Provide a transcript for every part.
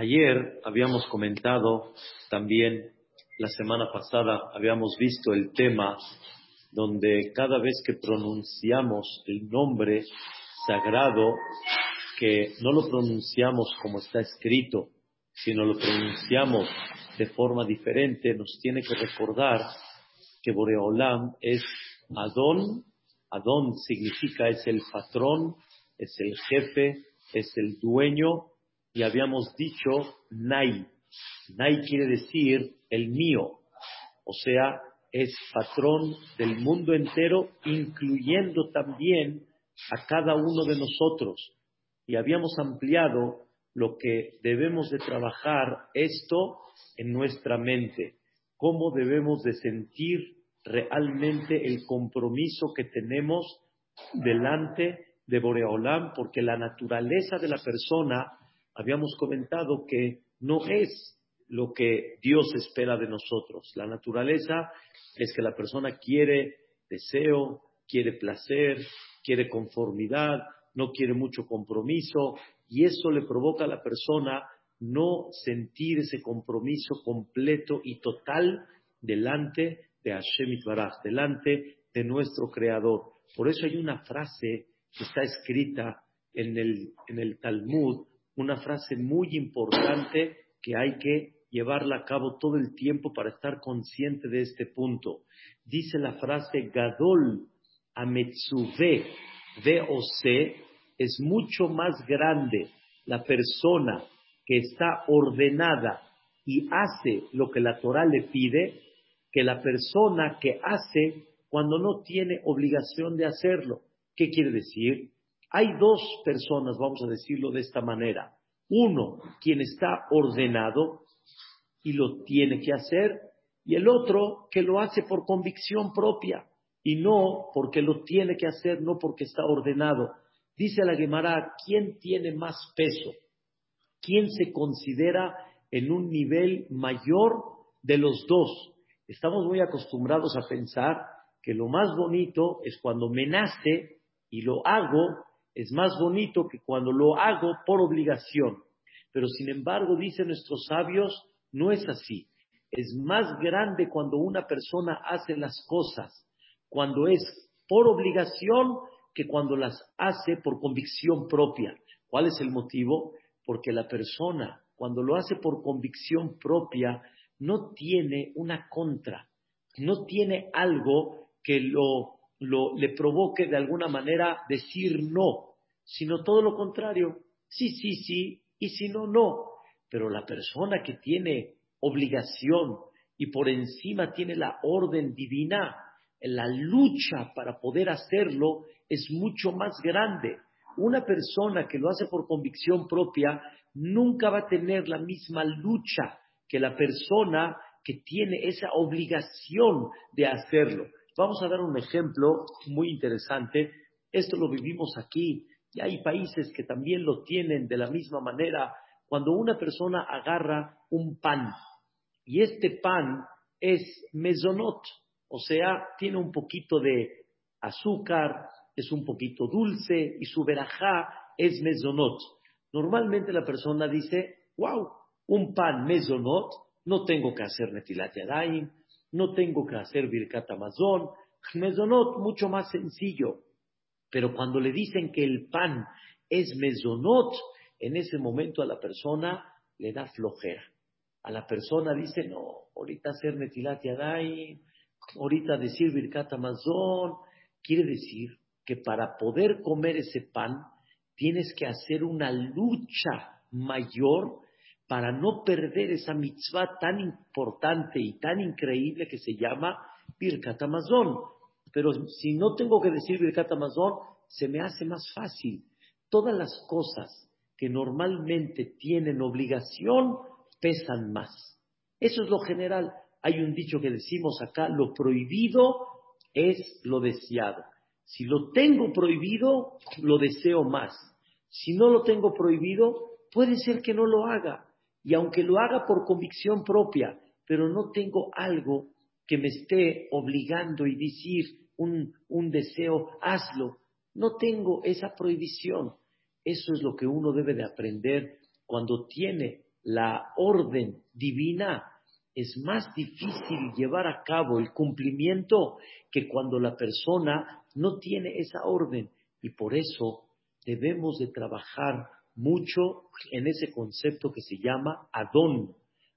Ayer habíamos comentado también, la semana pasada habíamos visto el tema donde cada vez que pronunciamos el nombre sagrado, que no lo pronunciamos como está escrito, sino lo pronunciamos de forma diferente, nos tiene que recordar que Boreolam es Adón. Adón significa es el patrón, es el jefe, es el dueño. Y habíamos dicho Nai. Nai quiere decir el mío. O sea, es patrón del mundo entero, incluyendo también a cada uno de nosotros. Y habíamos ampliado lo que debemos de trabajar esto en nuestra mente, cómo debemos de sentir realmente el compromiso que tenemos delante de Boreolam, porque la naturaleza de la persona, habíamos comentado que no es lo que Dios espera de nosotros. La naturaleza es que la persona quiere deseo, quiere placer, quiere conformidad, no quiere mucho compromiso, y eso le provoca a la persona no sentir ese compromiso completo y total delante de Hashem Itbaraj, delante de nuestro Creador. Por eso hay una frase que está escrita en el, en el Talmud, una frase muy importante que hay que llevarla a cabo todo el tiempo para estar consciente de este punto. Dice la frase Gadol Ametsuve se es mucho más grande la persona que está ordenada y hace lo que la Torah le pide que la persona que hace cuando no tiene obligación de hacerlo. ¿Qué quiere decir? Hay dos personas, vamos a decirlo de esta manera. Uno, quien está ordenado y lo tiene que hacer, y el otro que lo hace por convicción propia y no porque lo tiene que hacer, no porque está ordenado. Dice la Gemara, ¿quién tiene más peso? ¿Quién se considera en un nivel mayor de los dos? Estamos muy acostumbrados a pensar que lo más bonito es cuando me nace y lo hago, es más bonito que cuando lo hago por obligación. Pero sin embargo, dicen nuestros sabios, no es así. Es más grande cuando una persona hace las cosas, cuando es por obligación, que cuando las hace por convicción propia. ¿Cuál es el motivo? Porque la persona, cuando lo hace por convicción propia, no tiene una contra, no tiene algo que lo, lo, le provoque de alguna manera decir no, sino todo lo contrario. Sí, sí, sí, y si no, no. Pero la persona que tiene obligación y por encima tiene la orden divina, la lucha para poder hacerlo es mucho más grande. Una persona que lo hace por convicción propia nunca va a tener la misma lucha que la persona que tiene esa obligación de hacerlo. Vamos a dar un ejemplo muy interesante. Esto lo vivimos aquí y hay países que también lo tienen de la misma manera. Cuando una persona agarra un pan y este pan es mesonot, o sea, tiene un poquito de azúcar, es un poquito dulce y su verajá es mesonot. Normalmente la persona dice, wow, un pan mesonot, no tengo que hacer netilat no tengo que hacer birkat amazon, mesonot mucho más sencillo. Pero cuando le dicen que el pan es mesonot, en ese momento a la persona le da flojera. A la persona dice, no, ahorita hacer netilat yadayim, ahorita decir Birkat Amazon, quiere decir que para poder comer ese pan tienes que hacer una lucha mayor para no perder esa mitzvah tan importante y tan increíble que se llama Birkat Amazon. Pero si no tengo que decir Birkat Amazon, se me hace más fácil. Todas las cosas que normalmente tienen obligación pesan más. Eso es lo general. Hay un dicho que decimos acá, lo prohibido es lo deseado. Si lo tengo prohibido, lo deseo más. Si no lo tengo prohibido, puede ser que no lo haga. Y aunque lo haga por convicción propia, pero no tengo algo que me esté obligando y decir un, un deseo, hazlo. No tengo esa prohibición. Eso es lo que uno debe de aprender cuando tiene la orden divina, es más difícil llevar a cabo el cumplimiento que cuando la persona no tiene esa orden. Y por eso debemos de trabajar mucho en ese concepto que se llama Adón.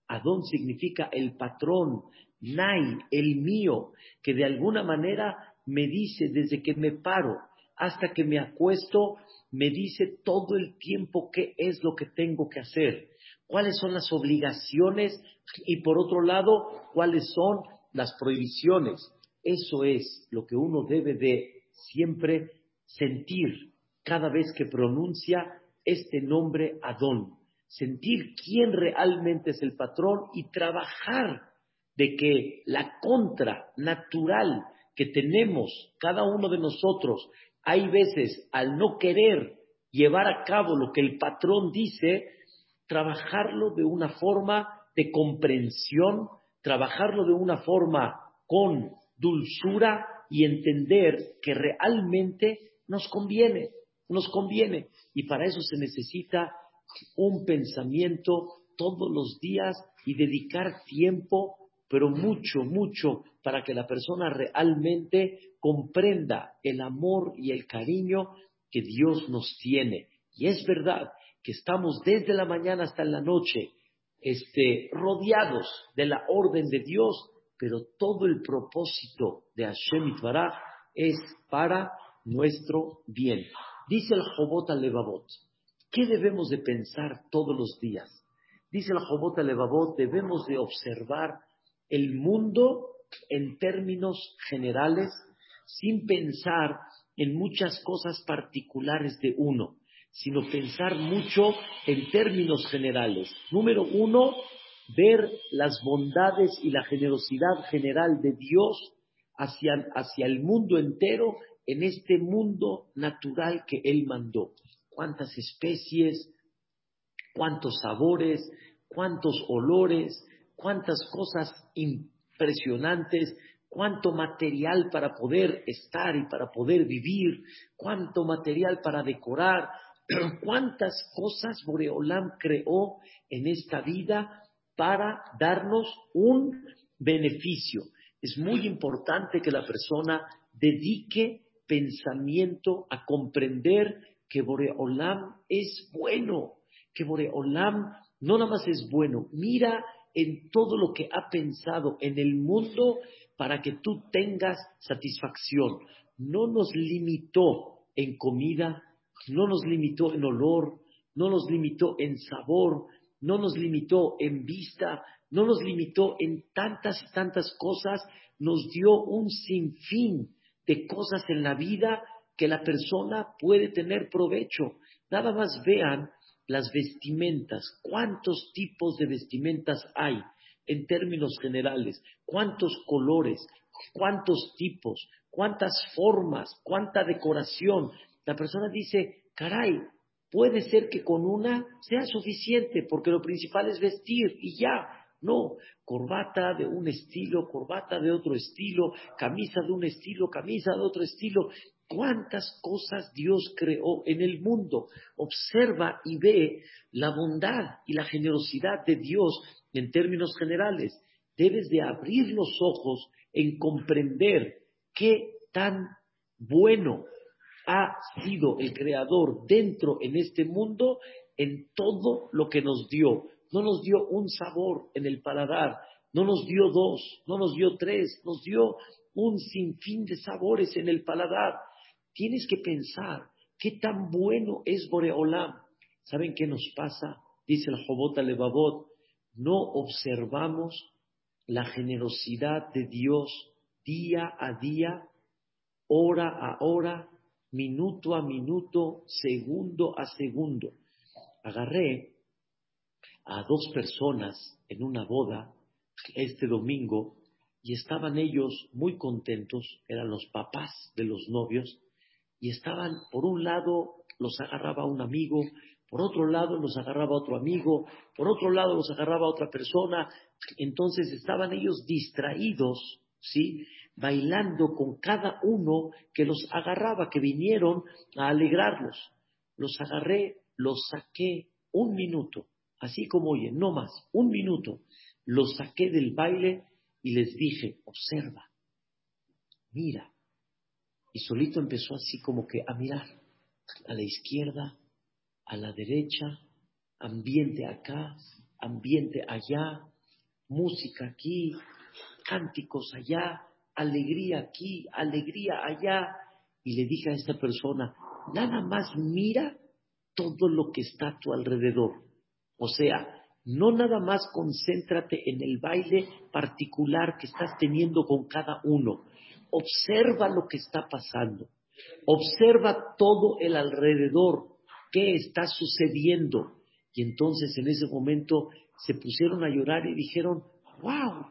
Adón significa el patrón, Nai, el mío, que de alguna manera me dice desde que me paro hasta que me acuesto, me dice todo el tiempo qué es lo que tengo que hacer, cuáles son las obligaciones y por otro lado, cuáles son las prohibiciones. Eso es lo que uno debe de siempre sentir cada vez que pronuncia este nombre Adón. Sentir quién realmente es el patrón y trabajar de que la contra natural que tenemos cada uno de nosotros, hay veces al no querer llevar a cabo lo que el patrón dice, trabajarlo de una forma de comprensión, trabajarlo de una forma con dulzura y entender que realmente nos conviene, nos conviene. Y para eso se necesita un pensamiento todos los días y dedicar tiempo, pero mucho, mucho, para que la persona realmente comprenda el amor y el cariño que Dios nos tiene. Y es verdad que estamos desde la mañana hasta la noche este, rodeados de la orden de Dios, pero todo el propósito de Hashem Itbaraj es para nuestro bien. Dice el Jobot Levavot, ¿qué debemos de pensar todos los días? Dice el Jobot Levavot, debemos de observar el mundo en términos generales sin pensar en muchas cosas particulares de uno, sino pensar mucho en términos generales. Número uno, ver las bondades y la generosidad general de Dios hacia, hacia el mundo entero en este mundo natural que Él mandó. Cuántas especies, cuántos sabores, cuántos olores, cuántas cosas impresionantes, cuánto material para poder estar y para poder vivir, cuánto material para decorar, cuántas cosas Boreolam creó en esta vida para darnos un beneficio. Es muy importante que la persona dedique pensamiento a comprender que Boreolam es bueno, que Boreolam no nada más es bueno, mira en todo lo que ha pensado en el mundo para que tú tengas satisfacción. No nos limitó en comida, no nos limitó en olor, no nos limitó en sabor, no nos limitó en vista, no nos limitó en tantas y tantas cosas, nos dio un sinfín de cosas en la vida que la persona puede tener provecho. Nada más vean las vestimentas, cuántos tipos de vestimentas hay en términos generales, cuántos colores, cuántos tipos, cuántas formas, cuánta decoración. La persona dice, caray, puede ser que con una sea suficiente, porque lo principal es vestir y ya. No, corbata de un estilo, corbata de otro estilo, camisa de un estilo, camisa de otro estilo. ¿Cuántas cosas Dios creó en el mundo? Observa y ve la bondad y la generosidad de Dios en términos generales. Debes de abrir los ojos en comprender qué tan bueno ha sido el Creador dentro en este mundo en todo lo que nos dio. No nos dio un sabor en el paladar, no nos dio dos, no nos dio tres, nos dio un sinfín de sabores en el paladar. Tienes que pensar qué tan bueno es Boreolam. ¿Saben qué nos pasa? Dice el Jobot Levavot, no observamos la generosidad de Dios día a día, hora a hora, minuto a minuto, segundo a segundo. Agarré a dos personas en una boda este domingo y estaban ellos muy contentos, eran los papás de los novios, y estaban, por un lado, los agarraba un amigo, por otro lado los agarraba otro amigo, por otro lado los agarraba otra persona, entonces estaban ellos distraídos, ¿sí? Bailando con cada uno que los agarraba, que vinieron a alegrarlos. Los agarré, los saqué un minuto así como oyen, no más, un minuto. Los saqué del baile y les dije, observa, mira. Y solito empezó así como que a mirar a la izquierda, a la derecha, ambiente acá, ambiente allá, música aquí, cánticos allá, alegría aquí, alegría allá. Y le dije a esta persona, nada más mira todo lo que está a tu alrededor. O sea, no nada más concéntrate en el baile particular que estás teniendo con cada uno. Observa lo que está pasando. Observa todo el alrededor, qué está sucediendo. Y entonces en ese momento se pusieron a llorar y dijeron, wow,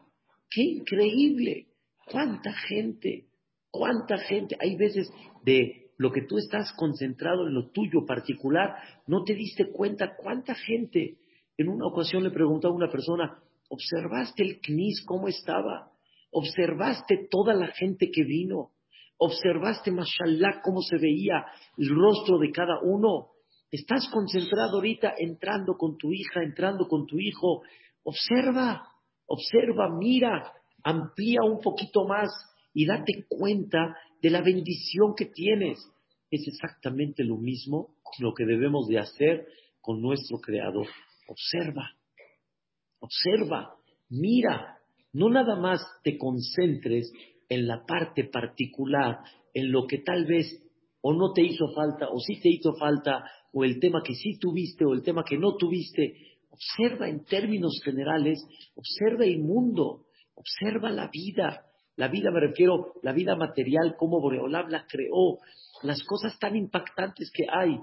qué increíble, cuánta gente, cuánta gente. Hay veces de lo que tú estás concentrado en lo tuyo particular, no te diste cuenta cuánta gente. En una ocasión le preguntó a una persona, ¿observaste el CNIS cómo estaba? ¿Observaste toda la gente que vino? ¿Observaste, mashallah, cómo se veía el rostro de cada uno? Estás concentrado ahorita entrando con tu hija, entrando con tu hijo. Observa, observa, mira, amplía un poquito más y date cuenta de la bendición que tienes. Es exactamente lo mismo lo que debemos de hacer con nuestro Creador. Observa, observa, mira, no nada más te concentres en la parte particular, en lo que tal vez o no te hizo falta, o sí te hizo falta, o el tema que sí tuviste, o el tema que no tuviste. Observa en términos generales, observa el mundo, observa la vida. La vida, me refiero, la vida material, cómo Boreolam la creó, las cosas tan impactantes que hay.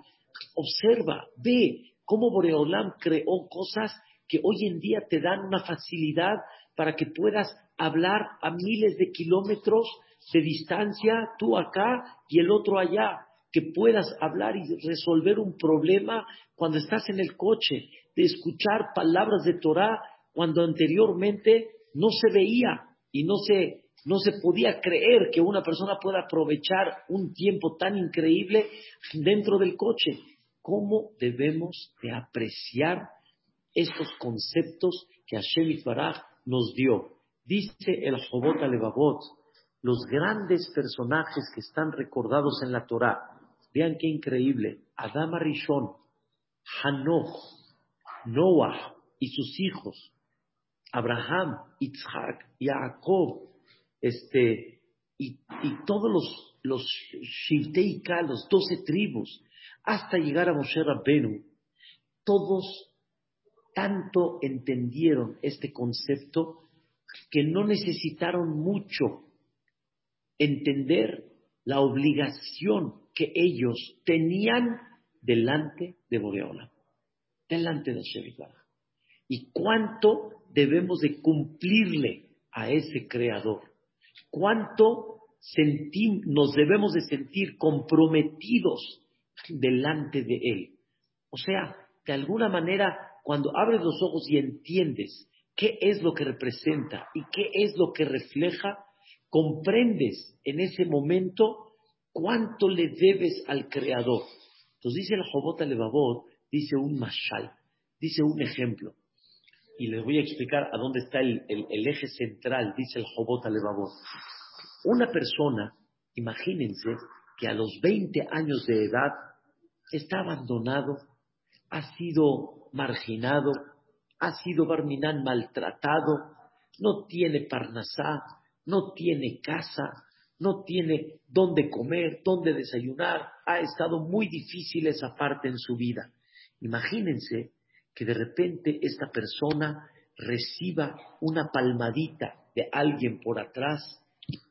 Observa, ve cómo Boreolam creó cosas que hoy en día te dan una facilidad para que puedas hablar a miles de kilómetros de distancia, tú acá y el otro allá, que puedas hablar y resolver un problema cuando estás en el coche, de escuchar palabras de Torah cuando anteriormente no se veía y no se, no se podía creer que una persona pueda aprovechar un tiempo tan increíble dentro del coche. ¿Cómo debemos de apreciar estos conceptos que Hashem Baraj nos dio? Dice el Jobot Alevabot, los grandes personajes que están recordados en la Torah. Vean qué increíble. Adam Arishon, Hanoch, Noah y sus hijos, Abraham, Isaac, Jacob, este, y, todos los, los Shilteika, los doce tribus, hasta llegar a Moshe Rabbenu, todos tanto entendieron este concepto que no necesitaron mucho entender la obligación que ellos tenían delante de Boreola, delante de Shevitah. Y cuánto debemos de cumplirle a ese creador. Cuánto nos debemos de sentir comprometidos delante de él. O sea, de alguna manera, cuando abres los ojos y entiendes qué es lo que representa y qué es lo que refleja, comprendes en ese momento cuánto le debes al Creador. Entonces dice el Jobot Levavot, dice un mashal, dice un ejemplo. Y les voy a explicar a dónde está el, eje central, dice el Jobot Levavot. Una persona, imagínense que a los 20 años de edad está abandonado, ha sido marginado, ha sido Barminán maltratado, no tiene parnasá, no tiene casa, no tiene dónde comer, dónde desayunar, ha estado muy difícil esa parte en su vida. Imagínense que de repente esta persona reciba una palmadita de alguien por atrás,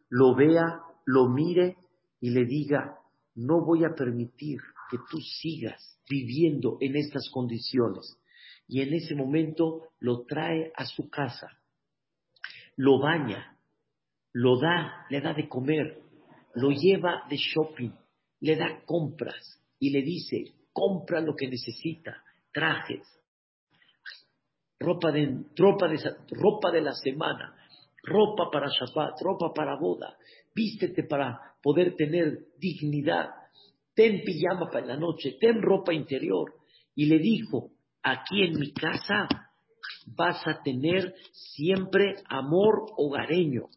lo vea, lo mire y le diga, no voy a permitir que tú sigas viviendo en estas condiciones y en ese momento lo trae a su casa, lo baña, lo da, le da de comer, lo lleva de shopping, le da compras y le dice, compra lo que necesita, trajes, ropa de, ropa de, ropa de la semana, ropa para Shabbat, ropa para boda, vístete para poder tener dignidad, ten pijama para la noche, ten ropa interior. Y le dijo, aquí en mi casa vas a tener siempre amor hogareño.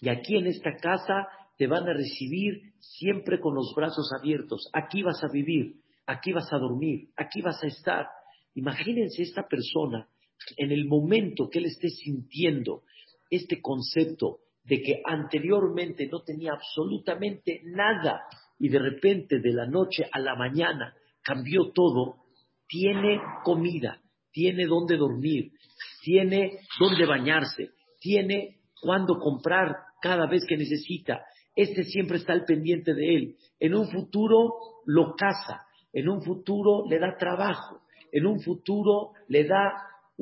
Y aquí en esta casa te van a recibir siempre con los brazos abiertos. Aquí vas a vivir, aquí vas a dormir, aquí vas a estar. Imagínense esta persona en el momento que él esté sintiendo este concepto de que anteriormente no tenía absolutamente nada y de repente de la noche a la mañana cambió todo, tiene comida, tiene dónde dormir, tiene dónde bañarse, tiene cuándo comprar cada vez que necesita. Este siempre está al pendiente de él. En un futuro lo casa, en un futuro le da trabajo, en un futuro le da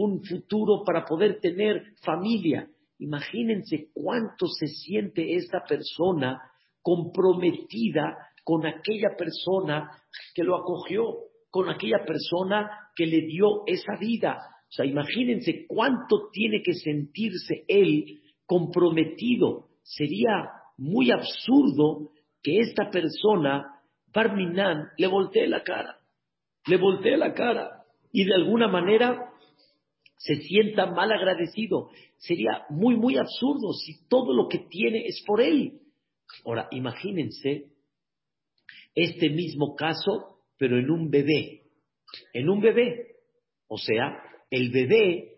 un futuro para poder tener familia. Imagínense cuánto se siente esta persona comprometida con aquella persona que lo acogió, con aquella persona que le dio esa vida. O sea, imagínense cuánto tiene que sentirse él comprometido. Sería muy absurdo que esta persona, Barminan, le voltee la cara. Le voltee la cara. Y de alguna manera se sienta mal agradecido. Sería muy, muy absurdo si todo lo que tiene es por él. Ahora, imagínense este mismo caso, pero en un bebé. En un bebé. O sea, el bebé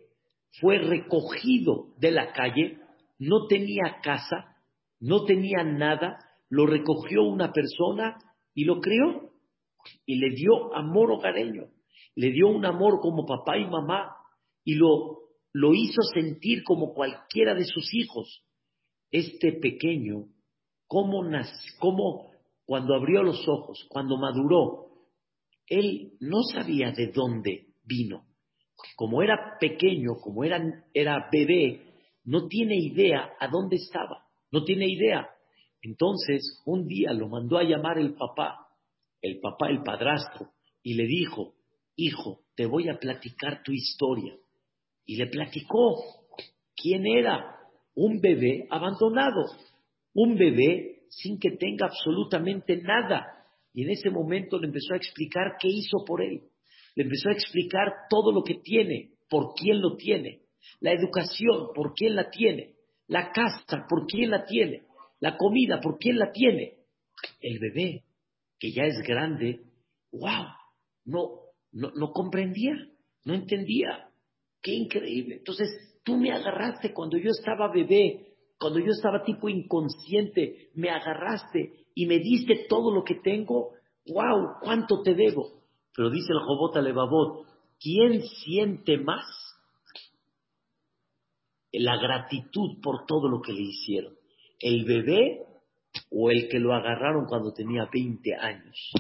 fue recogido de la calle, no tenía casa, no tenía nada, lo recogió una persona y lo crió y le dio amor hogareño, le dio un amor como papá y mamá y lo, lo hizo sentir como cualquiera de sus hijos. Este pequeño, ¿cómo, cómo cuando abrió los ojos, cuando maduró, él no sabía de dónde vino. Como era pequeño, como era, era bebé, no tiene idea a dónde estaba, no tiene idea. Entonces, un día lo mandó a llamar el papá, el papá, el padrastro, y le dijo, hijo, te voy a platicar tu historia. Y le platicó quién era un bebé abandonado, un bebé sin que tenga absolutamente nada. Y en ese momento le empezó a explicar qué hizo por él. Le empezó a explicar todo lo que tiene, por quién lo tiene. La educación, por quién la tiene. La casa, por quién la tiene. La comida, por quién la tiene. El bebé, que ya es grande, wow, no, no, no comprendía, no entendía. Qué increíble. Entonces, tú me agarraste cuando yo estaba bebé, cuando yo estaba tipo inconsciente, me agarraste y me diste todo lo que tengo. ¡Wow! ¿Cuánto te debo? Pero dice el Jobot Alevabot, ¿quién siente más? La gratitud por todo lo que le hicieron. ¿El bebé o el que lo agarraron cuando tenía 20 años?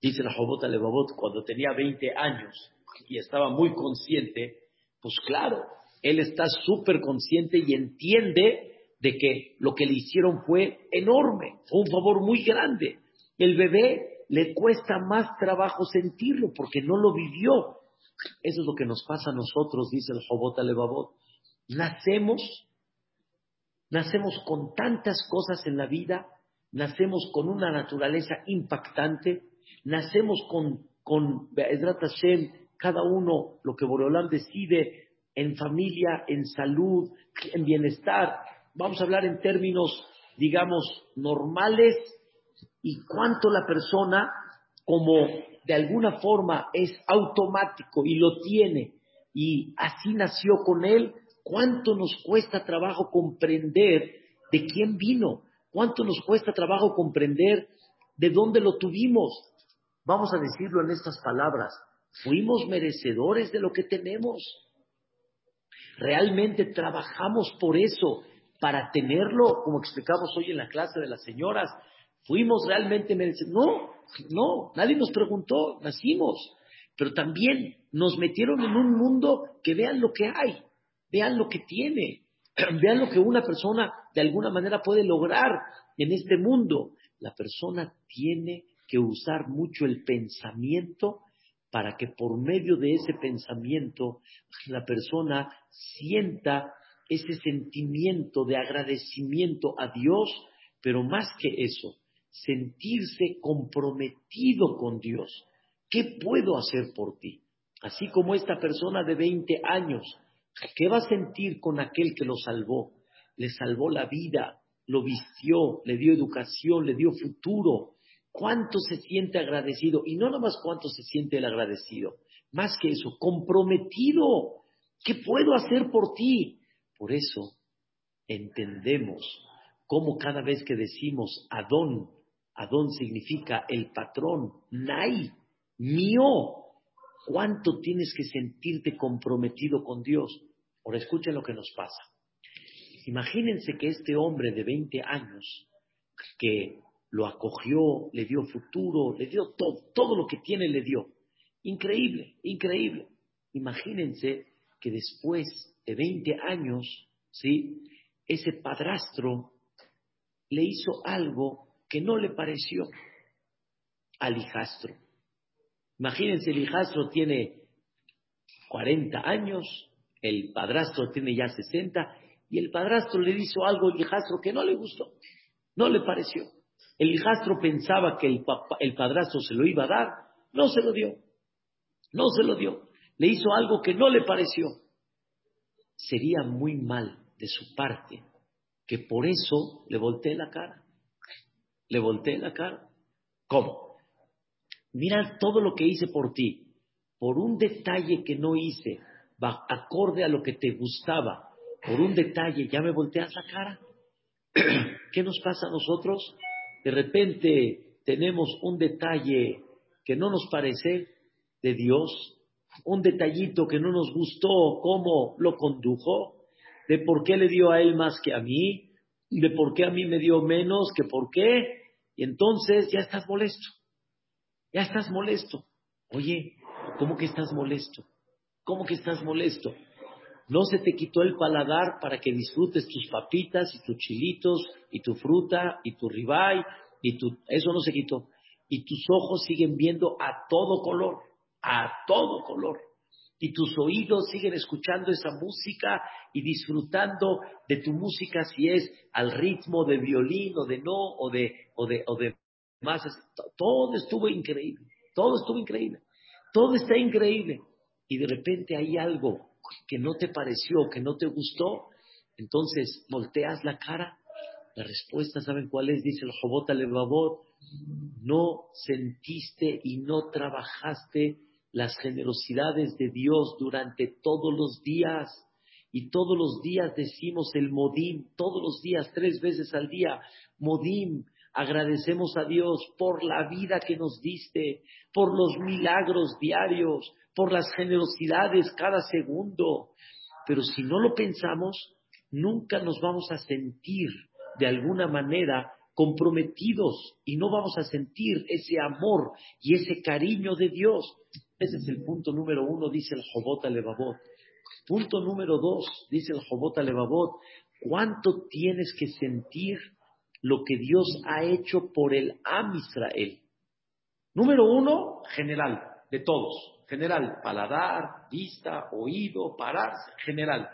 Dice el Jobot Alevabot, cuando tenía 20 años y estaba muy consciente, pues claro, él está súper consciente y entiende de que lo que le hicieron fue enorme, fue un favor muy grande. El bebé le cuesta más trabajo sentirlo porque no lo vivió. Eso es lo que nos pasa a nosotros, dice el Jobot Alevabot. Nacemos, nacemos con tantas cosas en la vida, nacemos con una naturaleza impactante, nacemos con, con Hashem, cada uno lo que Boreolam decide en familia, en salud, en bienestar. Vamos a hablar en términos, digamos, normales y cuánto la persona, como de alguna forma es automático y lo tiene y así nació con él, cuánto nos cuesta trabajo comprender de quién vino, cuánto nos cuesta trabajo comprender de dónde lo tuvimos. Vamos a decirlo en estas palabras, fuimos merecedores de lo que tenemos. Realmente trabajamos por eso, para tenerlo, como explicamos hoy en la clase de las señoras. Fuimos realmente merecedores. No, no, nadie nos preguntó, nacimos. Pero también nos metieron en un mundo que vean lo que hay, vean lo que tiene, vean lo que una persona de alguna manera puede lograr en este mundo. La persona tiene que usar mucho el pensamiento para que por medio de ese pensamiento la persona sienta ese sentimiento de agradecimiento a Dios, pero más que eso, sentirse comprometido con Dios. ¿Qué puedo hacer por ti? Así como esta persona de 20 años, ¿qué va a sentir con aquel que lo salvó? Le salvó la vida, lo vistió, le dio educación, le dio futuro. ¿Cuánto se siente agradecido? Y no nada más cuánto se siente el agradecido, más que eso, comprometido. ¿Qué puedo hacer por ti? Por eso entendemos cómo cada vez que decimos Adón, Adón significa el patrón, Nai, mío, cuánto tienes que sentirte comprometido con Dios. Ahora escuchen lo que nos pasa. Imagínense que este hombre de 20 años, que lo acogió, le dio futuro, le dio todo, todo lo que tiene le dio. Increíble, increíble. Imagínense que después de 20 años, ¿sí? Ese padrastro le hizo algo que no le pareció al hijastro. Imagínense, el hijastro tiene 40 años, el padrastro tiene ya 60, y el padrastro le hizo algo al hijastro que no le gustó, no le pareció. El hijastro pensaba que el, padrastro se lo iba a dar, no se lo dio, no se lo dio. Le hizo algo que no le pareció. Sería muy mal de su parte que por eso le volteé la cara. Le volteé la cara. ¿Cómo? Mira todo lo que hice por ti. Por un detalle que no hice, acorde a lo que te gustaba, por un detalle, ya me volteas la cara. ¿Qué nos pasa a nosotros? De repente tenemos un detalle que no nos parece de Dios, un detallito que no nos gustó, cómo lo condujo, de por qué le dio a él más que a mí, de por qué a mí me dio menos que por qué, y entonces ya estás molesto, ya estás molesto. Oye, ¿cómo que estás molesto? ¿Cómo que estás molesto? No se te quitó el paladar para que disfrutes tus papitas y tus chilitos y tu fruta y tu ribeye y tu... Eso no se quitó. Y tus ojos siguen viendo a todo color, a todo color. Y tus oídos siguen escuchando esa música y disfrutando de tu música si es al ritmo de violín o de no o de, o de, o de más. Todo estuvo increíble. Todo estuvo increíble. Todo está increíble. Y de repente hay algo que no te pareció, que no te gustó, entonces volteas la cara. La respuesta, ¿saben cuál es? Dice el Jobot Alevabot, no sentiste y no trabajaste las generosidades de Dios durante todos los días. Y todos los días decimos el modim, todos los días, tres veces al día, modim, agradecemos a Dios por la vida que nos diste, por los milagros diarios, por las generosidades cada segundo. Pero si no lo pensamos, nunca nos vamos a sentir de alguna manera comprometidos y no vamos a sentir ese amor y ese cariño de Dios. Ese es el punto número uno, dice el Jobot Alevabot. Punto número dos, dice el Jobot Alevabot, ¿cuánto tienes que sentir lo que Dios ha hecho por el Am Israel? Número uno, general, de todos general, paladar, vista, oído, pararse, general.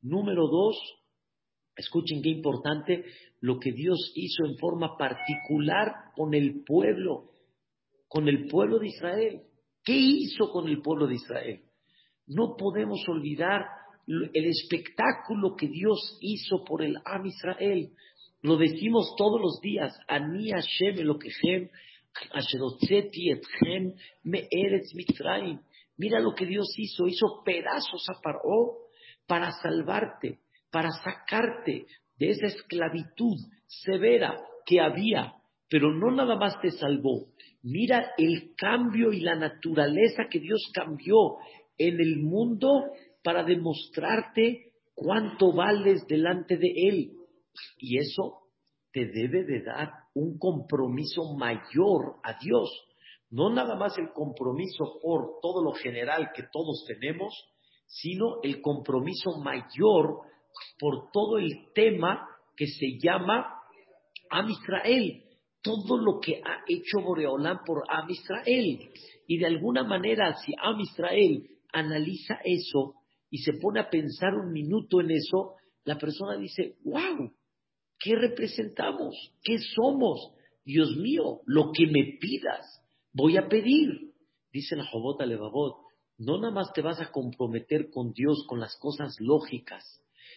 Número dos, escuchen qué importante lo que Dios hizo en forma particular con el pueblo, con el pueblo de Israel. ¿Qué hizo con el pueblo de Israel? No podemos olvidar el espectáculo que Dios hizo por el Am Israel. Lo decimos todos los días, Ani Hashem Elokehem Mira lo que Dios hizo, hizo pedazos a Paró para salvarte, para sacarte de esa esclavitud severa que había, pero no nada más te salvó. Mira el cambio y la naturaleza que Dios cambió en el mundo para demostrarte cuánto vales delante de Él. Y eso te debe de dar un compromiso mayor a Dios. No nada más el compromiso por todo lo general que todos tenemos, sino el compromiso mayor por todo el tema que se llama Am Israel, todo lo que ha hecho Boreolán por Am Israel. Y de alguna manera, si Am Israel analiza eso y se pone a pensar un minuto en eso, la persona dice, wow, ¿qué representamos? ¿Qué somos? Dios mío, lo que me pidas, voy a pedir. Dice la Jobot Levavot, no nada más te vas a comprometer con Dios con las cosas lógicas,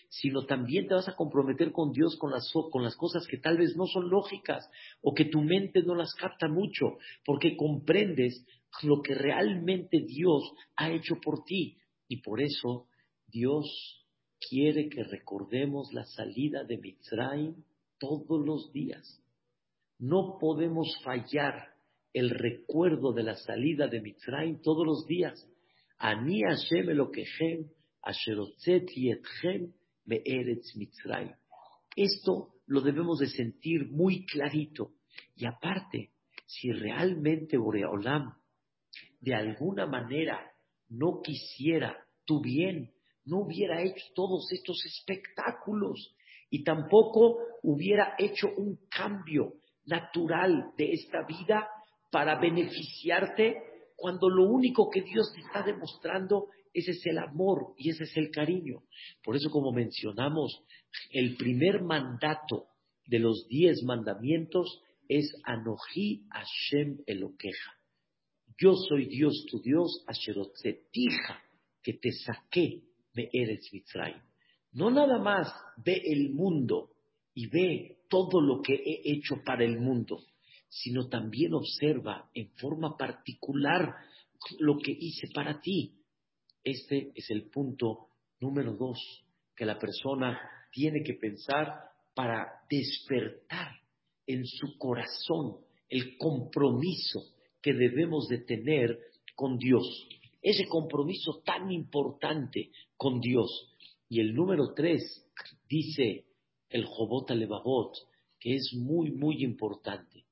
sino también te vas a comprometer con Dios con las, con las cosas que tal vez no son lógicas o que tu mente no las capta mucho, porque comprendes lo que realmente Dios ha hecho por ti. Y por eso Dios quiere que recordemos la salida de Mitzrayim todos los días. No podemos fallar el recuerdo de la salida de Mitzrayim todos los días. Ani Hashem Asherotzet Yetchem, Mitzrayim. Esto lo debemos de sentir muy clarito. Y aparte, si realmente Boreolam de alguna manera no quisiera tu bien, no hubiera hecho todos estos espectáculos y tampoco hubiera hecho un cambio natural de esta vida para beneficiarte cuando lo único que Dios te está demostrando ese es el amor y ese es el cariño. Por eso, como mencionamos, el primer mandato de los diez mandamientos es Anoji Hashem Eloqueja. Yo soy Dios tu Dios, Asherotetija, que te saqué de Eretz Mitzrayim. No nada más ve el mundo y ve todo lo que he hecho para el mundo, sino también observa en forma particular lo que hice para ti. Este es el punto número dos que la persona tiene que pensar para despertar en su corazón el compromiso que debemos de tener con Dios. Ese compromiso tan importante con Dios. Y el número tres dice el Jobot Alevabot, que es muy, muy importante.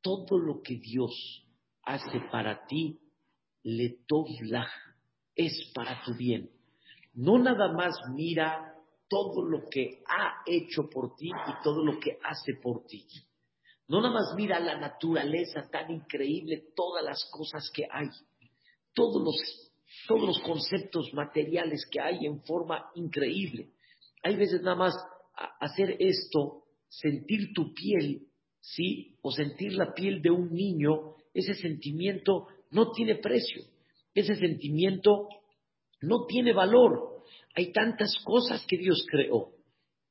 Todo lo que Dios hace para ti, le es para tu bien. No nada más mira todo lo que ha hecho por ti y todo lo que hace por ti. No nada más mira la naturaleza tan increíble, todas las cosas que hay, todos los, todos los conceptos materiales que hay en forma increíble. Hay veces nada más hacer esto, sentir tu piel, ¿sí? O sentir la piel de un niño, ese sentimiento no tiene precio. Ese sentimiento no tiene valor. Hay tantas cosas que Dios creó.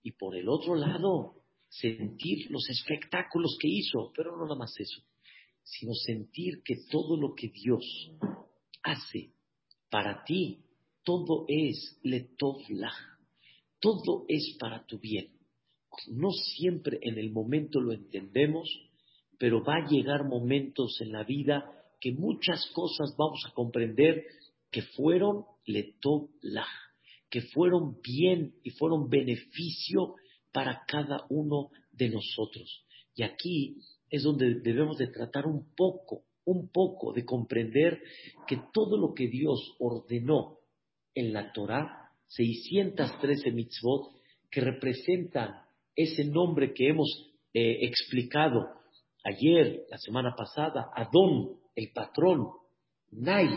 Y por el otro lado, sentir los espectáculos que hizo, pero no nada más eso, sino sentir que todo lo que Dios hace para ti, todo es letovlah, todo es para tu bien. No siempre en el momento lo entendemos, pero va a llegar momentos en la vida que muchas cosas vamos a comprender que fueron letovlah, que fueron bien y fueron beneficio para cada uno de nosotros. Y aquí es donde debemos de tratar un poco, un poco de comprender que todo lo que Dios ordenó en la Torah, 613 mitzvot, que representan ese nombre que hemos eh, explicado ayer, la semana pasada, Adón, el patrón, Nai,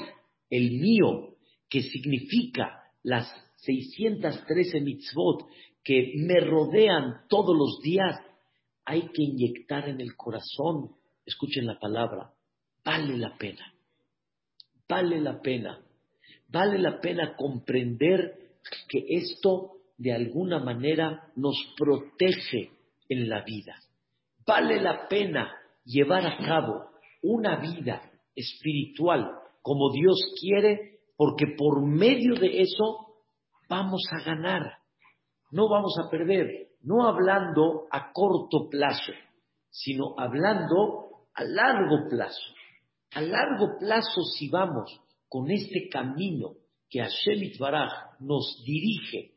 el mío, que significa las 613 mitzvot que me rodean todos los días, hay que inyectar en el corazón, escuchen la palabra, vale la pena, vale la pena, vale la pena comprender que esto de alguna manera nos protege en la vida. Vale la pena llevar a cabo una vida espiritual como Dios quiere, porque por medio de eso vamos a ganar no vamos a perder, no hablando a corto plazo, sino hablando a largo plazo. A largo plazo, si vamos con este camino que Hashem Baraj nos dirige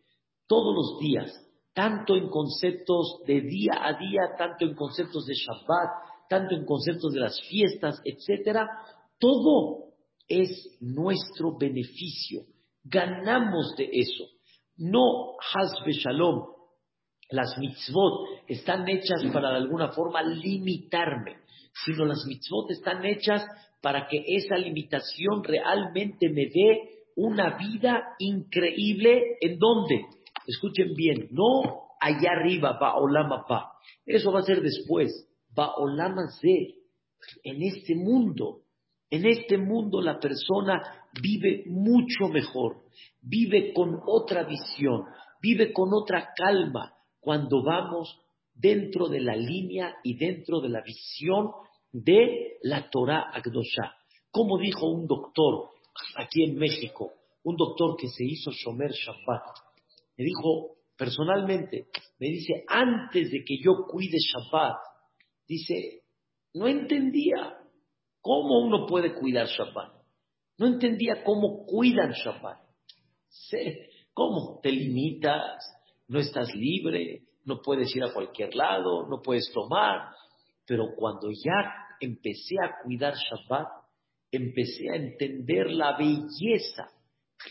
todos los días, tanto en conceptos de día a día, tanto en conceptos de Shabbat, tanto en conceptos de las fiestas, etcétera, todo es nuestro beneficio. Ganamos de eso. No hasbe shalom. Las mitzvot están hechas para de alguna forma limitarme, sino las mitzvot están hechas para que esa limitación realmente me dé una vida increíble. ¿En dónde? Escuchen bien, no allá arriba, Ba'olama Pa. Eso va a ser después. Ba'olama Ze. En este mundo. En este mundo la persona vive mucho mejor, vive con otra visión, vive con otra calma cuando vamos dentro de la línea y dentro de la visión de la Torah Agdosha. Como dijo un doctor aquí en México, un doctor que se hizo Shomer Shabbat, me dijo personalmente, me dice, antes de que yo cuide Shabbat, dice, no entendía cómo uno puede cuidar Shabbat. No entendía cómo cuidan Shabbat. ¿Cómo? Te limitas, no estás libre, no puedes ir a cualquier lado, no puedes tomar. Pero cuando ya empecé a cuidar Shabbat, empecé a entender la belleza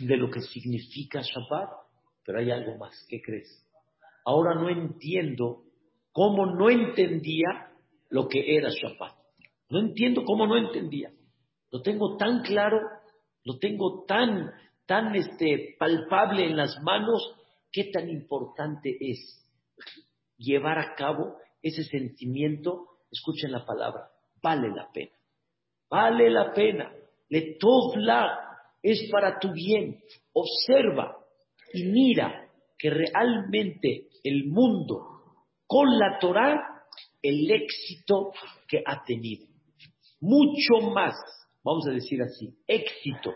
de lo que significa Shabbat. Pero hay algo más, ¿qué crees? Ahora no entiendo cómo no entendía lo que era Shabbat. No entiendo cómo no entendía. Lo tengo tan claro, lo tengo tan, tan este, palpable en las manos, qué tan importante es llevar a cabo ese sentimiento, escuchen la palabra, vale la pena. Vale la pena. Le es para tu bien. Observa y mira que realmente el mundo con la Torah, el éxito que ha tenido. Mucho más, vamos a decir así, éxito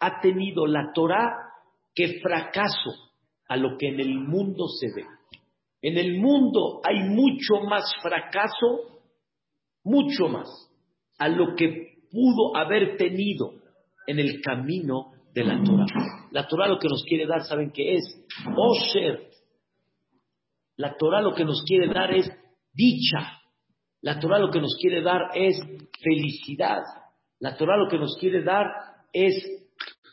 ha tenido la Torah que fracaso a lo que en el mundo se ve. En el mundo hay mucho más fracaso, mucho más, a lo que pudo haber tenido en el camino de la Torah. La Torah lo que nos quiere dar, ¿saben qué es? Osher. La Torah lo que nos quiere dar es dicha. La Torah lo que nos quiere dar es felicidad. La Torah lo que nos quiere dar es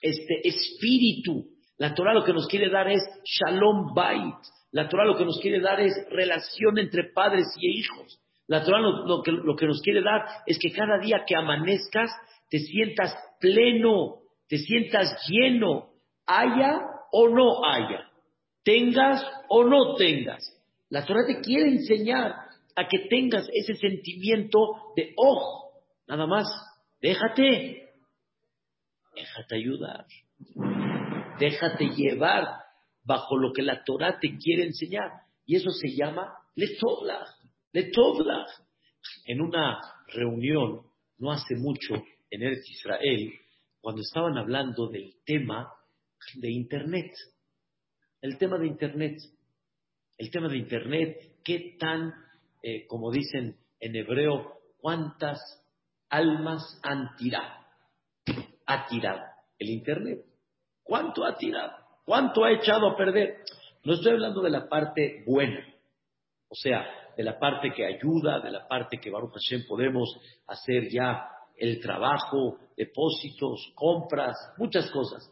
este espíritu. La Torah lo que nos quiere dar es shalom bait. La Torah lo que nos quiere dar es relación entre padres y hijos. La Torah lo, que, lo que nos quiere dar es que cada día que amanezcas te sientas pleno, te sientas lleno, haya o no haya, tengas o no tengas. La Torah te quiere enseñar a que tengas ese sentimiento de ojo, nada más, déjate, déjate ayudar, déjate llevar bajo lo que la Torah te quiere enseñar. Y eso se llama Letovlach. Letovlach. En una reunión, no hace mucho, en Eretz Israel, cuando estaban hablando del tema de Internet. El tema de Internet. El tema de Internet, qué tan, eh, como dicen en hebreo, cuántas almas han tirado. Ha tirado el Internet. ¿Cuánto ha tirado? ¿Cuánto ha echado a perder? No estoy hablando de la parte buena, o sea, de la parte que ayuda, de la parte que Baruch Hashem podemos hacer ya el trabajo, depósitos, compras, muchas cosas.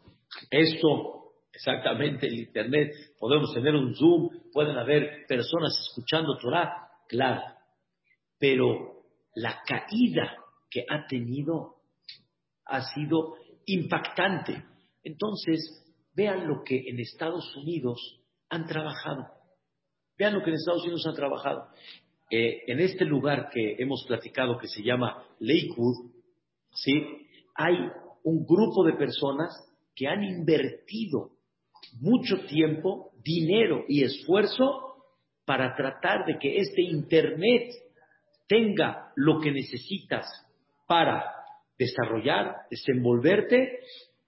Esto, exactamente, el Internet, podemos tener un Zoom, pueden haber personas escuchando Torah, claro, pero la caída que ha tenido ha sido impactante. Entonces, Vean lo que en Estados Unidos han trabajado. Vean lo que en Estados Unidos han trabajado. Eh, en este lugar que hemos platicado que se llama Lakewood, ¿sí? hay un grupo de personas que han invertido mucho tiempo, dinero y esfuerzo para tratar de que este Internet tenga lo que necesitas para desarrollar, desenvolverte,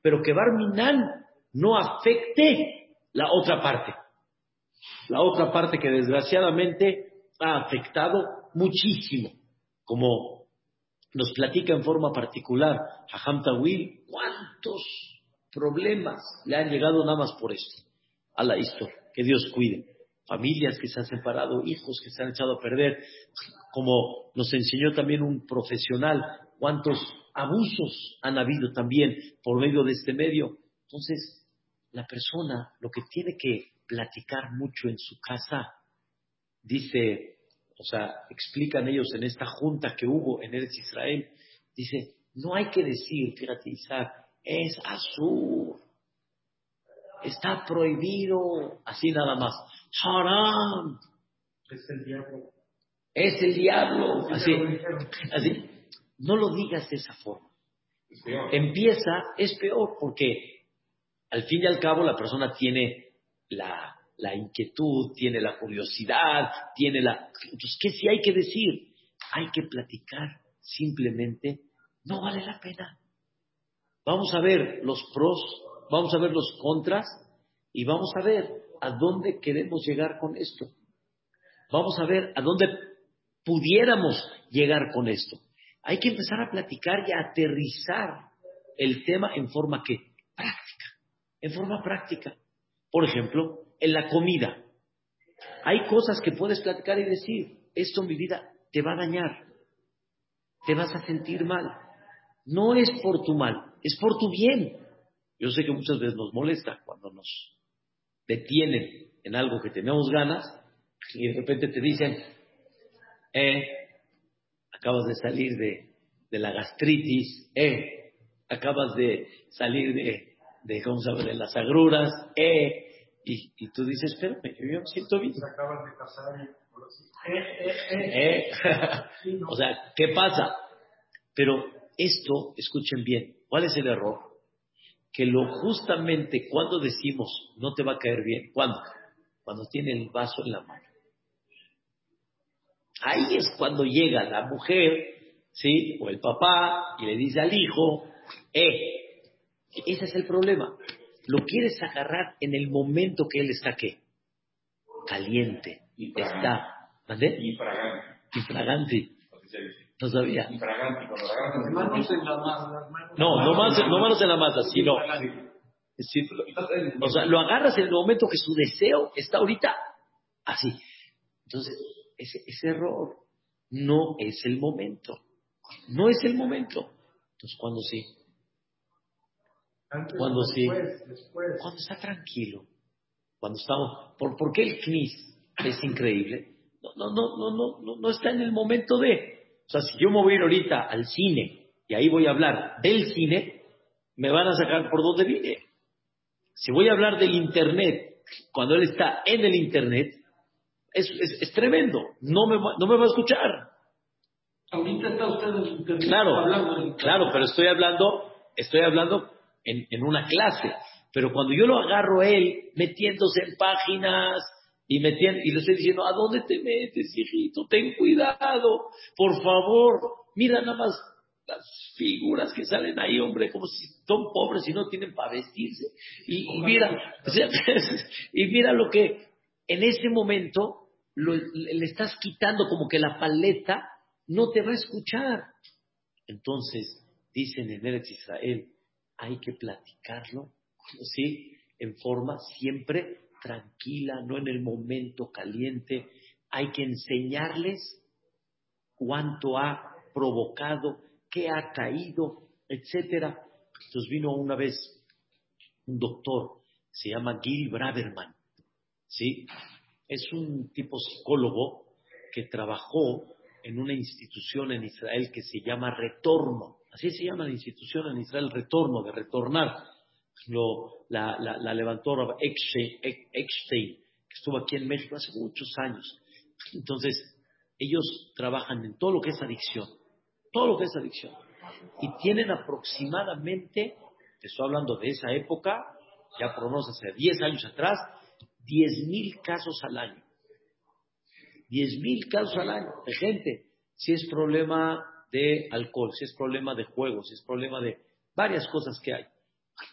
pero que Barminan no afecte la otra parte. La otra parte que desgraciadamente ha afectado muchísimo, como nos platica en forma particular Hajam Tawil, cuántos problemas le han llegado nada más por esto a la historia. Que Dios cuide. Familias que se han separado, hijos que se han echado a perder, como nos enseñó también un profesional, cuántos abusos han habido también por medio de este medio. Entonces, la persona lo que tiene que platicar mucho en su casa, dice, o sea, explican ellos en esta junta que hubo en Eretz Israel, dice, no hay que decir, fíjate Isaac, es azul, está prohibido, así nada más, haram, es el diablo, es el diablo, así, así, no lo digas de esa forma. empieza, es peor, porque al fin y al cabo la persona tiene la, la inquietud, tiene la curiosidad, tiene la... Entonces, ¿qué sí hay que decir? Hay que platicar, simplemente no vale la pena. Vamos a ver los pros, vamos a ver los contras y vamos a ver a dónde queremos llegar con esto. Vamos a ver a dónde pudiéramos llegar con esto. Hay que empezar a platicar y a aterrizar el tema en forma que práctica, en forma práctica. Por ejemplo, en la comida. Hay cosas que puedes platicar y decir, esto en mi vida te va a dañar, te vas a sentir mal. No es por tu mal, es por tu bien. Yo sé que muchas veces nos molesta cuando nos detienen en algo que tenemos ganas y de repente te dicen, eh, acabas de salir de, la gastritis, eh, acabas de salir de, de, ¿cómo se llama?, de las agruras, eh, y, y tú dices, espérame, yo me siento bien. acabas de casar eh, eh, eh. o sea, ¿qué pasa? Pero esto, escuchen bien, ¿cuál es el error? Que lo justamente cuando decimos no te va a caer bien, ¿cuándo? Cuando tiene el vaso en la mano. Ahí es cuando llega la mujer, ¿sí? O el papá y le dice al hijo, eh, ese es el problema. Lo quieres agarrar en el momento que él está qué? Caliente. Está. ¿Vale? Infragante. Infragante. No sabía. Infragante. Manos en la masa. No, no, más, no manos en la masa, sino. o sea, lo agarras en el momento que su deseo está ahorita así. Entonces, ese, ese error no es el momento. No es el momento. Entonces, ¿cuándo sí? cuando sí. Cuando está tranquilo. Cuando estamos. ¿Por, ¿Por qué el CNIS es increíble? No, no, no, no, no, no está en el momento de. O sea, si yo me voy a ir ahorita al cine y ahí voy a hablar del cine, me van a sacar por donde vine. Si voy a hablar del Internet, cuando él está en el Internet, es, es, tremendo. No me, no me va a escuchar. Ahorita está usted en el Internet. Claro, claro, pero estoy hablando, estoy hablando en, en una clase. Pero cuando yo lo agarro él metiéndose en páginas y, metiendo, y le estoy diciendo, ¿a dónde te metes, hijito? Ten cuidado, por favor. Mira nada más las figuras que salen ahí, hombre, como si son pobres y no tienen para vestirse. Y, mira, y mira lo que en ese momento le estás quitando como que la paleta no te va a escuchar. Entonces, dicen en Eretz Israel, hay que platicarlo, ¿sí? En forma siempre tranquila, no en el momento caliente. Hay que enseñarles cuánto ha provocado, qué ha caído, etcétera. Entonces vino una vez un doctor, se llama Gil Braverman, ¿sí? Es un tipo psicólogo que trabajó en una institución en Israel que se llama Retorno. Así se llama la institución en Israel, Retorno, de retornar. Lo, la, la, levantó Eckstein, que estuvo aquí en México hace muchos años. Entonces, ellos trabajan en todo lo que es adicción, todo lo que es adicción. Y tienen aproximadamente, estoy hablando de esa época, ya por lo menos hace 10 años atrás, 10.000 casos al año. 10.000 casos al año de gente. Si es problema de alcohol, si es problema de juego, si es problema de varias cosas que hay.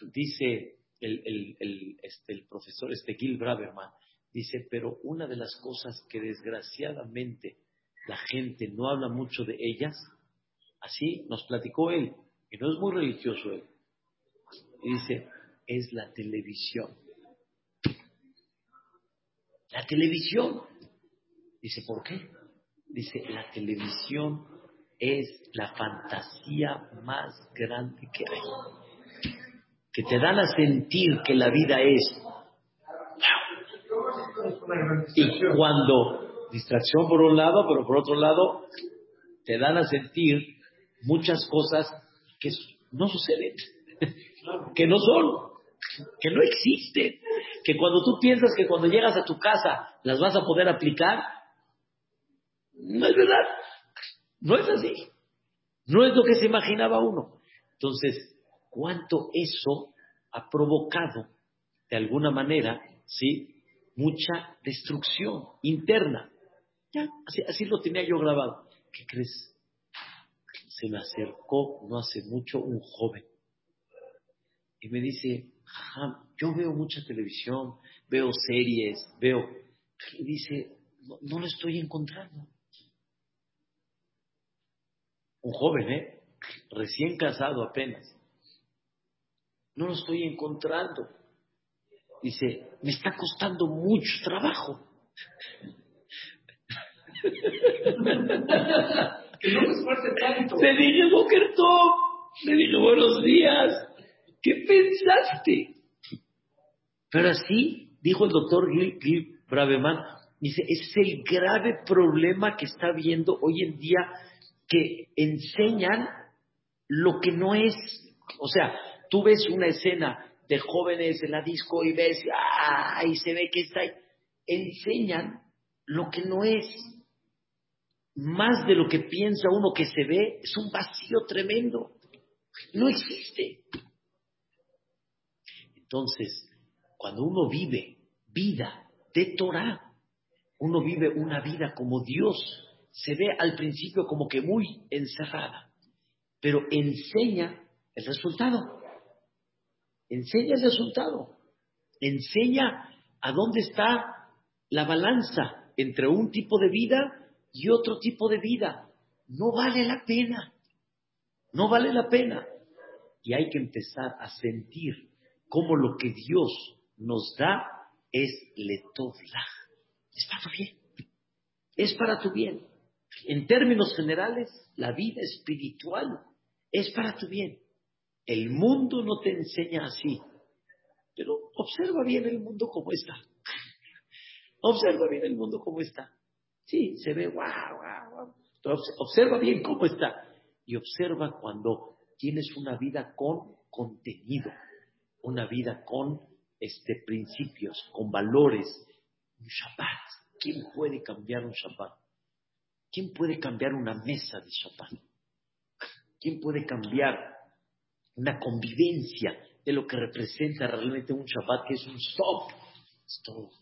Dice el, el, este, el profesor este Gil Braverman, dice, pero una de las cosas que desgraciadamente la gente no habla mucho de ellas, así nos platicó él, y no es muy religioso él, dice, es la televisión. La televisión. Dice, ¿por qué? Dice, la televisión es la fantasía más grande que hay. Que te dan a sentir que la vida es. Y cuando, distracción por un lado, pero por otro lado, te dan a sentir muchas cosas que no suceden, que no son, que no existen que cuando tú piensas que cuando llegas a tu casa las vas a poder aplicar, no es verdad. No es así. No es lo que se imaginaba uno. Entonces, ¿cuánto eso ha provocado, de alguna manera, ¿sí? Mucha destrucción interna. Ya, así, así lo tenía yo grabado. ¿Qué crees? Se me acercó no hace mucho un joven y me dice, "Jajam, yo veo mucha televisión, veo series, veo... Y dice, no, no lo estoy encontrando. Un joven, ¿eh? Recién casado apenas. No lo estoy encontrando. Dice, me está costando mucho trabajo. Que no se esfuerce tanto. Le dije, Boker. Le dije, buenos días. ¿Qué pensaste? Pero así, dijo el doctor Gil, Gil dice, es el grave problema que está viendo hoy en día que enseñan lo que no es. O sea, tú ves una escena de jóvenes en la disco y ves, ¡ay! Se ve que está ahí. Enseñan lo que no es. Más de lo que piensa uno que se ve, es un vacío tremendo. No existe. Entonces, cuando uno vive vida de Torah, uno vive una vida como Dios, se ve al principio como que muy encerrada, pero enseña el resultado. Enseña el resultado. Enseña a dónde está la balanza entre un tipo de vida y otro tipo de vida. No vale la pena. No vale la pena. Y hay que empezar a sentir cómo lo que Dios nos da es letovla. Es para tu bien. Es para tu bien. En términos generales, la vida espiritual es para tu bien. El mundo no te enseña así. Pero observa bien el mundo como está. Observa bien el mundo como está. Sí, se ve guau, guau, guau. Pero observa bien cómo está. Y observa cuando tienes una vida con contenido, una vida con este, principios, con valores. Un Shabbat. ¿Quién puede cambiar un Shabbat? ¿Quién puede cambiar una mesa de Shabbat? ¿Quién puede cambiar una convivencia de lo que representa realmente un Shabbat, que es un stop? Stop.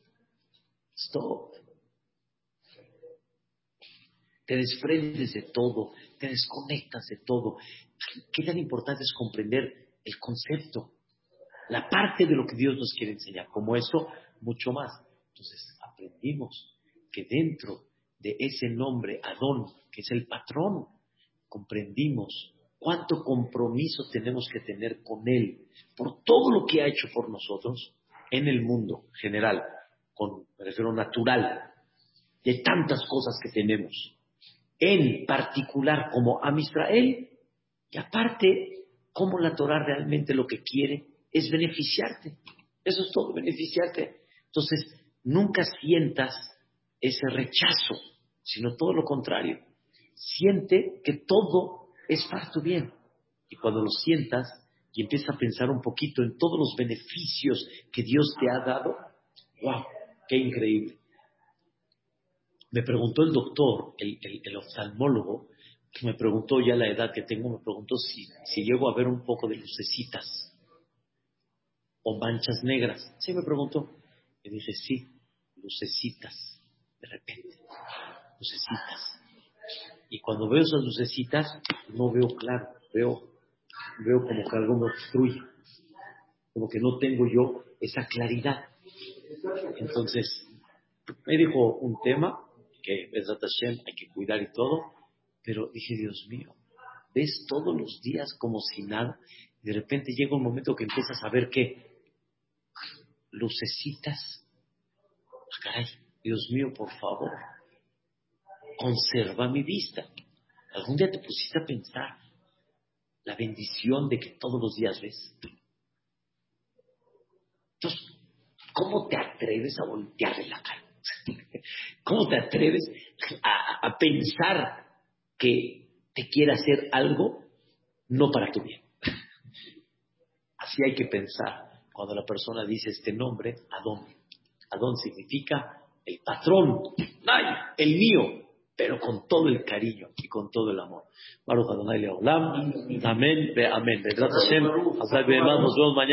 Stop. Te desprendes de todo, te desconectas de todo. ¿Qué tan importante es comprender el concepto, la parte de lo que Dios nos quiere enseñar? Como eso, mucho más. Entonces, aprendimos que dentro de ese nombre, Adón, que es el patrón, comprendimos cuánto compromiso tenemos que tener con Él por todo lo que ha hecho por nosotros en el mundo general, con, me refiero natural, de tantas cosas que tenemos en particular como a Israel, y aparte, como la Torah realmente lo que quiere es beneficiarte. Eso es todo, beneficiarte. Entonces, nunca sientas ese rechazo, sino todo lo contrario. Siente que todo es para tu bien. Y cuando lo sientas y empiezas a pensar un poquito en todos los beneficios que Dios te ha dado, ¡wow! ¡Qué increíble! Me preguntó el doctor, el, oftalmólogo, que me preguntó ya la edad que tengo, me preguntó si llego a ver un poco de lucecitas o manchas negras. Sí, me preguntó. Le dije, sí, lucecitas, de repente, lucecitas. Y cuando veo esas lucecitas, no veo claro, veo, veo como que algo me obstruye, como que no tengo yo esa claridad. Entonces, me dijo un tema que es Hashem, hay que cuidar y todo, pero dije, Dios mío, ves todos los días como si nada, y de repente llega un momento que empiezas a ver que lucecitas, ah, caray, Dios mío, por favor, conserva mi vista. ¿Algún día te pusiste a pensar la bendición de que todos los días ves? Entonces, ¿cómo te atreves a voltearle la cara? ¿Cómo te atreves a, a, pensar que te quiere hacer algo no para tu bien? Así hay que pensar cuando la persona dice este nombre, Adón. Adón significa el patrón, el mío, pero con todo el cariño y con todo el amor. Baruch Adonai Leolam. Amén, amén. Nos vemos mañana.